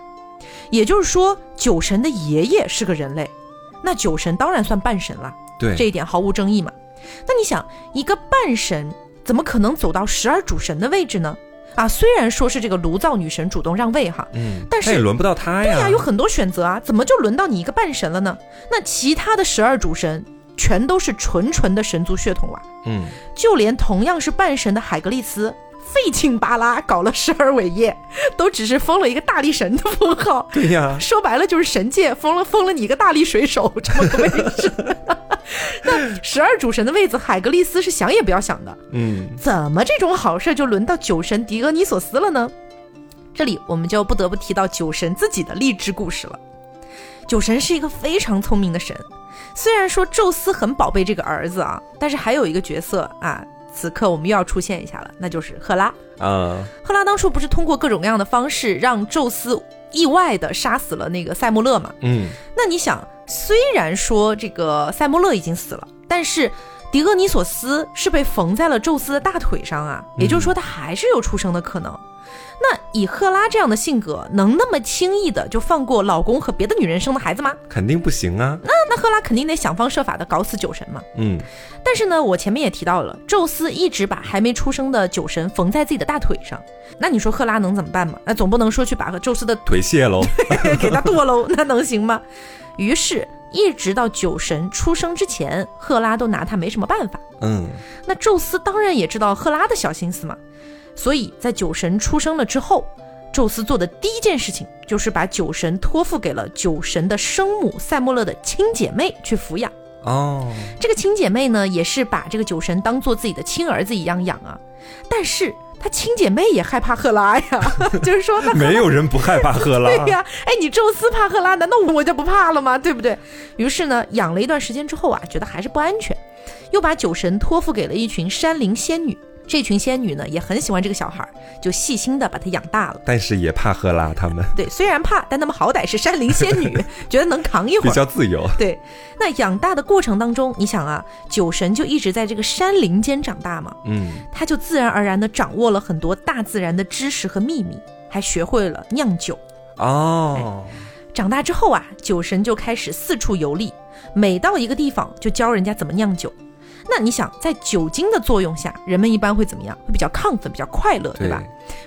也就是说酒神的爷爷是个人类，那酒神当然算半神了，对，这一点毫无争议嘛。那你想，一个半神怎么可能走到十二主神的位置呢？啊，虽然说是这个炉灶女神主动让位哈，嗯，但是也轮不到她呀。对呀，有很多选择啊，怎么就轮到你一个半神了呢？那其他的十二主神全都是纯纯的神族血统啊，嗯，就连同样是半神的海格力斯。费劲巴拉搞了十二伟业，都只是封了一个大力神的封号。对呀，说白了就是神界封了封了你一个大力水手这么个位置。*laughs* 那十二主神的位子，海格力斯是想也不要想的。嗯，怎么这种好事就轮到酒神狄俄尼索斯了呢？这里我们就不得不提到酒神自己的励志故事了。酒神是一个非常聪明的神，虽然说宙斯很宝贝这个儿子啊，但是还有一个角色啊。此刻我们又要出现一下了，那就是赫拉。嗯，赫拉当初不是通过各种各样的方式让宙斯意外的杀死了那个塞穆勒嘛？嗯，那你想，虽然说这个塞莫勒已经死了，但是狄俄尼索斯是被缝在了宙斯的大腿上啊，也就是说他还是有出生的可能。那以赫拉这样的性格，能那么轻易的就放过老公和别的女人生的孩子吗？肯定不行啊！那那赫拉肯定得想方设法的搞死酒神嘛。嗯，但是呢，我前面也提到了，宙斯一直把还没出生的酒神缝在自己的大腿上。那你说赫拉能怎么办嘛？那总不能说去把宙斯的腿卸喽，*laughs* 给他剁喽，*laughs* 那能行吗？于是，一直到酒神出生之前，赫拉都拿他没什么办法。嗯，那宙斯当然也知道赫拉的小心思嘛。所以在酒神出生了之后，宙斯做的第一件事情就是把酒神托付给了酒神的生母塞莫勒的亲姐妹去抚养。哦，这个亲姐妹呢，也是把这个酒神当做自己的亲儿子一样养啊。但是他亲姐妹也害怕赫拉呀，*laughs* 就是说，没有人不害怕赫拉。对呀，哎，你宙斯怕赫拉，难道我就不怕了吗？对不对？于是呢，养了一段时间之后啊，觉得还是不安全，又把酒神托付给了一群山林仙女。这群仙女呢也很喜欢这个小孩，就细心的把他养大了。但是也怕赫拉他们。对，虽然怕，但他们好歹是山林仙女，*laughs* 觉得能扛一会儿，比较自由。对，那养大的过程当中，你想啊，酒神就一直在这个山林间长大嘛，嗯，他就自然而然的掌握了很多大自然的知识和秘密，还学会了酿酒。哦，长大之后啊，酒神就开始四处游历，每到一个地方就教人家怎么酿酒。那你想，在酒精的作用下，人们一般会怎么样？会比较亢奋，比较快乐，对吧？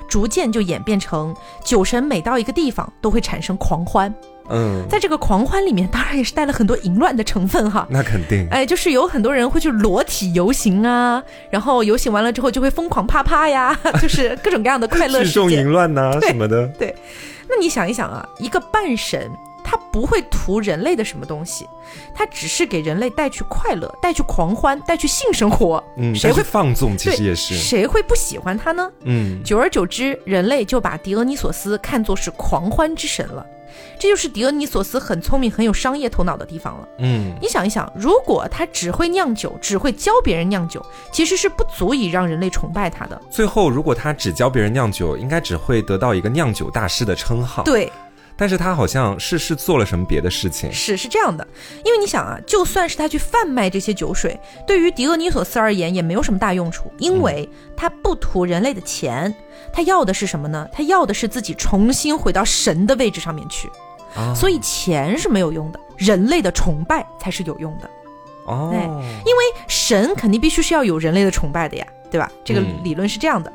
逐渐就演变成酒神每到一个地方都会产生狂欢。嗯，在这个狂欢里面，当然也是带了很多淫乱的成分哈。那肯定。哎，就是有很多人会去裸体游行啊，然后游行完了之后就会疯狂啪啪呀，*laughs* 就是各种各样的快乐事件。*laughs* 淫乱呐什么的。对。那你想一想啊，一个半神。他不会图人类的什么东西，他只是给人类带去快乐，带去狂欢，带去性生活。嗯，谁会放纵？其实也是。谁会不喜欢他呢？嗯，久而久之，人类就把狄俄尼索斯看作是狂欢之神了。这就是狄俄尼索斯很聪明、很有商业头脑的地方了。嗯，你想一想，如果他只会酿酒，只会教别人酿酒，其实是不足以让人类崇拜他的。最后，如果他只教别人酿酒，应该只会得到一个酿酒大师的称号。对。但是他好像是是做了什么别的事情？是是这样的，因为你想啊，就算是他去贩卖这些酒水，对于狄俄尼索斯而言也没有什么大用处，因为他不图人类的钱，他要的是什么呢？他要的是自己重新回到神的位置上面去，所以钱是没有用的，人类的崇拜才是有用的。哦，因为神肯定必须是要有人类的崇拜的呀，对吧？这个理论是这样的。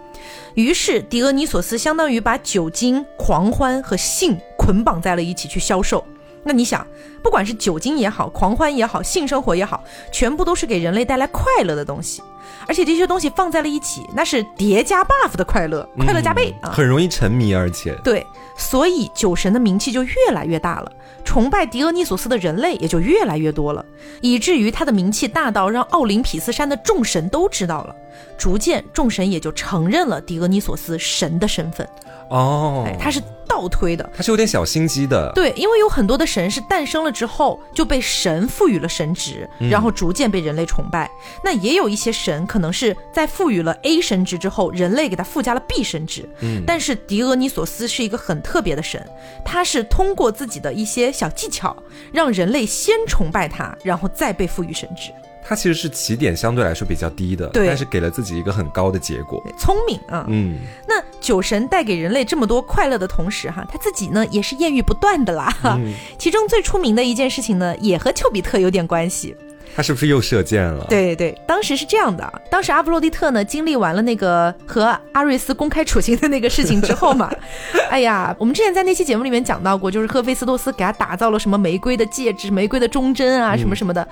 于是狄俄尼索斯相当于把酒精、狂欢和性捆绑在了一起去销售。那你想，不管是酒精也好，狂欢也好，性生活也好，全部都是给人类带来快乐的东西。而且这些东西放在了一起，那是叠加 buff 的快乐，快乐加倍啊，很容易沉迷，而且对，所以酒神的名气就越来越大了，崇拜狄俄尼索斯的人类也就越来越多了，以至于他的名气大到让奥林匹斯山的众神都知道了。逐渐，众神也就承认了狄俄尼索斯神的身份。哦，哎，他是倒推的，他是有点小心机的。对，因为有很多的神是诞生了之后就被神赋予了神职，然后逐渐被人类崇拜。那也有一些神可能是在赋予了 A 神职之后，人类给他附加了 B 神职。嗯，但是狄俄尼索斯是一个很特别的神，他是通过自己的一些小技巧，让人类先崇拜他，然后再被赋予神职。他其实是起点相对来说比较低的，对，但是给了自己一个很高的结果。聪明啊，嗯。那酒神带给人类这么多快乐的同时，哈，他自己呢也是艳遇不断的啦。*laughs* 其中最出名的一件事情呢，也和丘比特有点关系。他是不是又射箭了？对对，当时是这样的，当时阿弗洛狄特呢经历完了那个和阿瑞斯公开处刑的那个事情之后嘛，*laughs* 哎呀，我们之前在那期节目里面讲到过，就是赫菲斯托斯给他打造了什么玫瑰的戒指、玫瑰的忠贞啊，什么什么的。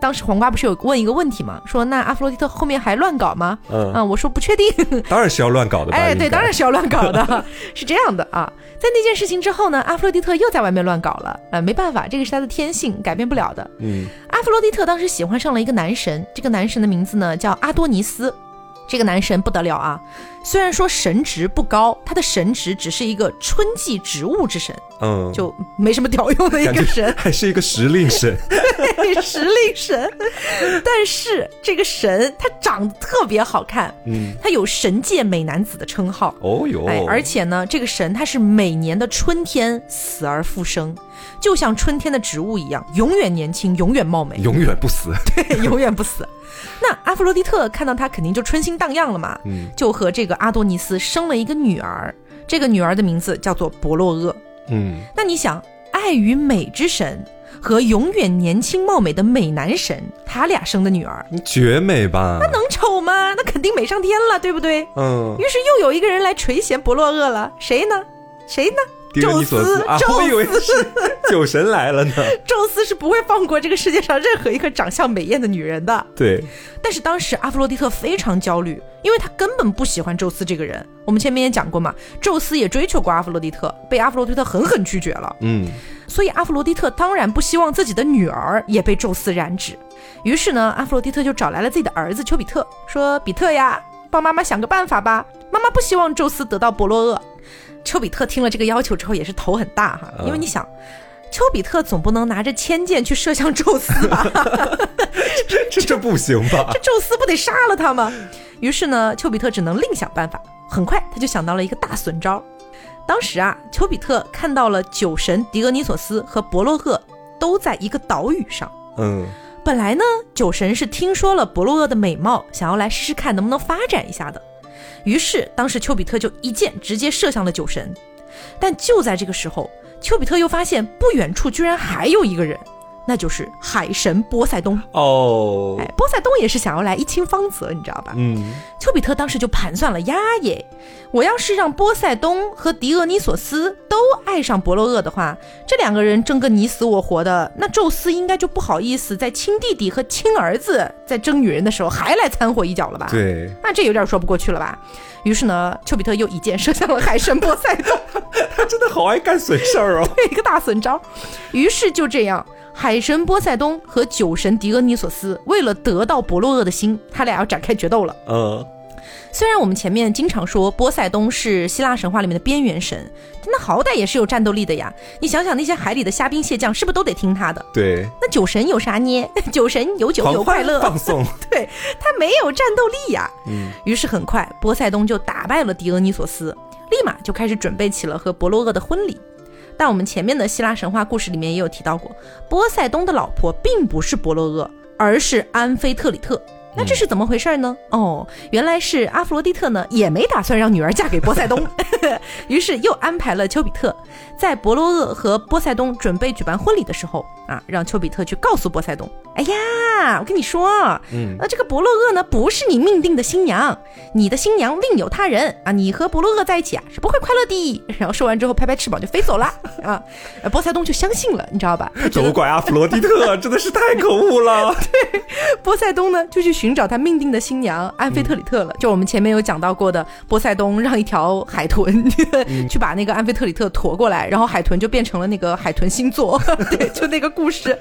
当时黄瓜不是有问一个问题吗？说那阿弗洛狄特后面还乱搞吗？嗯啊，我说不确定。*laughs* 当然是要乱搞的。哎，对，当然是要乱搞的，是这样的啊。在那件事情之后呢，阿弗洛狄特又在外面乱搞了。啊，没办法，这个是他的天性，改变不了的。嗯，阿弗洛狄特当时喜欢上了一个男神，这个男神的名字呢叫阿多尼斯。这个男神不得了啊！虽然说神职不高，他的神职只是一个春季植物之神，嗯，就没什么屌用的一个神，还是一个时令神，对，*laughs* 时令神。但是这个神他长得特别好看，嗯，他有神界美男子的称号，哦哟，哎，而且呢，这个神他是每年的春天死而复生。就像春天的植物一样，永远年轻，永远貌美，永远不死。*laughs* 对，永远不死。那阿弗洛狄特看到他，肯定就春心荡漾了嘛。嗯，就和这个阿多尼斯生了一个女儿，这个女儿的名字叫做伯洛厄。嗯，那你想，爱与美之神和永远年轻貌美的美男神，他俩生的女儿，绝美吧？那能丑吗？那肯定美上天了，对不对？嗯。于是又有一个人来垂涎伯洛厄了，谁呢？谁呢？宙斯啊！我以为是酒神来了呢。*laughs* 宙斯是不会放过这个世界上任何一个长相美艳的女人的。对。但是当时阿弗洛狄特非常焦虑，因为他根本不喜欢宙斯这个人。我们前面也讲过嘛，宙斯也追求过阿弗洛狄特，被阿弗洛狄特狠狠拒绝了。嗯。所以阿弗洛狄特当然不希望自己的女儿也被宙斯染指。于是呢，阿弗洛狄特就找来了自己的儿子丘比特，说：“比特呀。”帮妈妈想个办法吧。妈妈不希望宙斯得到伯洛厄。丘比特听了这个要求之后，也是头很大哈，因为你想，丘比特总不能拿着千箭去射向宙斯吧？*laughs* 这这不行吧？*laughs* 这宙斯不得杀了他吗？于是呢，丘比特只能另想办法。很快他就想到了一个大损招。当时啊，丘比特看到了酒神狄俄尼索斯和伯洛厄都在一个岛屿上。嗯，本来呢，酒神是听说了伯洛厄的美貌，想要来试试看能不能发展一下的。于是，当时丘比特就一箭直接射向了酒神。但就在这个时候，丘比特又发现不远处居然还有一个人。那就是海神波塞冬哦，哎，波塞冬也是想要来一清芳泽，你知道吧？嗯，丘比特当时就盘算了呀耶，我要是让波塞冬和狄俄尼索斯都爱上伯洛厄的话，这两个人争个你死我活的，那宙斯应该就不好意思在亲弟弟和亲儿子在争女人的时候还来掺和一脚了吧？对，那这有点说不过去了吧？于是呢，丘比特又一箭射向了海神波塞冬，他 *laughs* 真的好爱干损事儿哦，*laughs* 一个大损招。于是就这样。海神波塞冬和酒神狄俄尼索斯为了得到伯洛厄的心，他俩要展开决斗了。呃，虽然我们前面经常说波塞冬是希腊神话里面的边缘神，但那好歹也是有战斗力的呀。你想想那些海里的虾兵蟹将，是不是都得听他的？对。那酒神有啥捏？*laughs* 酒神有酒有快乐，放送。*laughs* 对他没有战斗力呀。嗯。于是很快，波塞冬就打败了狄俄尼索斯，立马就开始准备起了和伯洛厄的婚礼。但我们前面的希腊神话故事里面也有提到过，波塞冬的老婆并不是伯洛厄，而是安菲特里特。那这是怎么回事呢？哦，原来是阿弗罗狄特呢，也没打算让女儿嫁给波塞冬，*laughs* 于是又安排了丘比特，在伯洛厄和波塞冬准备举办婚礼的时候啊，让丘比特去告诉波塞冬，哎呀，我跟你说，嗯，那这个伯洛厄呢，不是你命定的新娘，你的新娘另有他人啊，你和伯洛厄在一起啊，是不会快乐的。*laughs* 然后说完之后，拍拍翅膀就飞走了啊，波塞冬就相信了，你知道吧？都怪阿弗罗狄特，*laughs* 真的是太可恶了。对，波塞冬呢就去。寻找他命定的新娘安菲特里特了，就我们前面有讲到过的，波塞冬让一条海豚 *laughs* 去把那个安菲特里特驮过来，然后海豚就变成了那个海豚星座，*laughs* 对，就那个故事。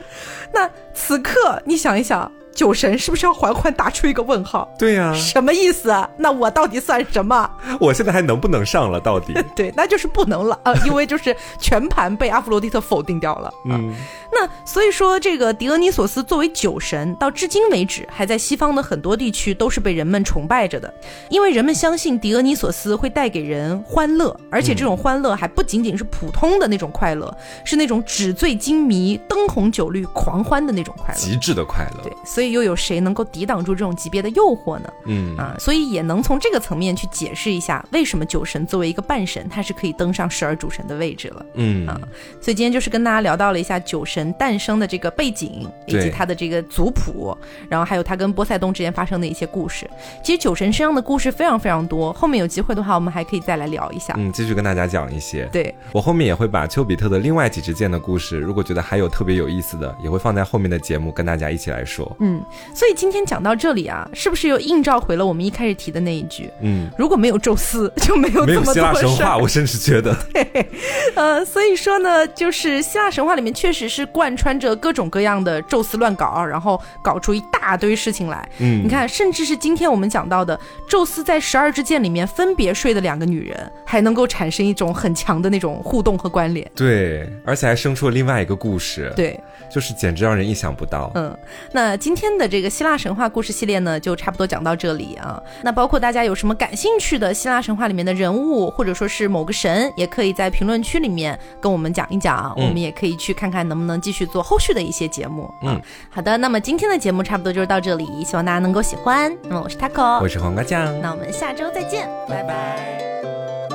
那此刻你想一想。酒神是不是要缓缓打出一个问号？对呀，什么意思啊？那我到底算什么？我现在还能不能上了？到底？*laughs* 对，那就是不能了啊，*laughs* 因为就是全盘被阿弗罗狄特否定掉了。嗯，那所以说这个狄俄尼索斯作为酒神，到至今为止还在西方的很多地区都是被人们崇拜着的，因为人们相信狄俄尼索斯会带给人欢乐，而且这种欢乐还不仅仅是普通的那种快乐，是那种纸醉金迷、灯红酒绿、狂欢的那种快乐，极致的快乐。对，所以。又有谁能够抵挡住这种级别的诱惑呢？嗯啊，所以也能从这个层面去解释一下，为什么酒神作为一个半神，他是可以登上十二主神的位置了。嗯啊，所以今天就是跟大家聊到了一下酒神诞生的这个背景，以及他的这个族谱，然后还有他跟波塞冬之间发生的一些故事。其实酒神身上的故事非常非常多，后面有机会的话，我们还可以再来聊一下。嗯，继续跟大家讲一些。对我后面也会把丘比特的另外几支箭的故事，如果觉得还有特别有意思的，也会放在后面的节目跟大家一起来说。嗯，所以今天。讲到这里啊，是不是又映照回了我们一开始提的那一句？嗯，如果没有宙斯，就没有这么多希腊神话。我甚至觉得，*laughs* 对，呃，所以说呢，就是希腊神话里面确实是贯穿着各种各样的宙斯乱搞，然后搞出一大堆事情来。嗯，你看，甚至是今天我们讲到的宙斯在十二支箭里面分别睡的两个女人，还能够产生一种很强的那种互动和关联。对，而且还生出了另外一个故事。对，就是简直让人意想不到。嗯，那今天的这个希腊神。话故事系列呢，就差不多讲到这里啊。那包括大家有什么感兴趣的希腊神话里面的人物，或者说是某个神，也可以在评论区里面跟我们讲一讲。我们也可以去看看能不能继续做后续的一些节目。嗯，好的。那么今天的节目差不多就是到这里，希望大家能够喜欢。那么我是 taco，我是黄瓜酱。那我们下周再见，拜拜。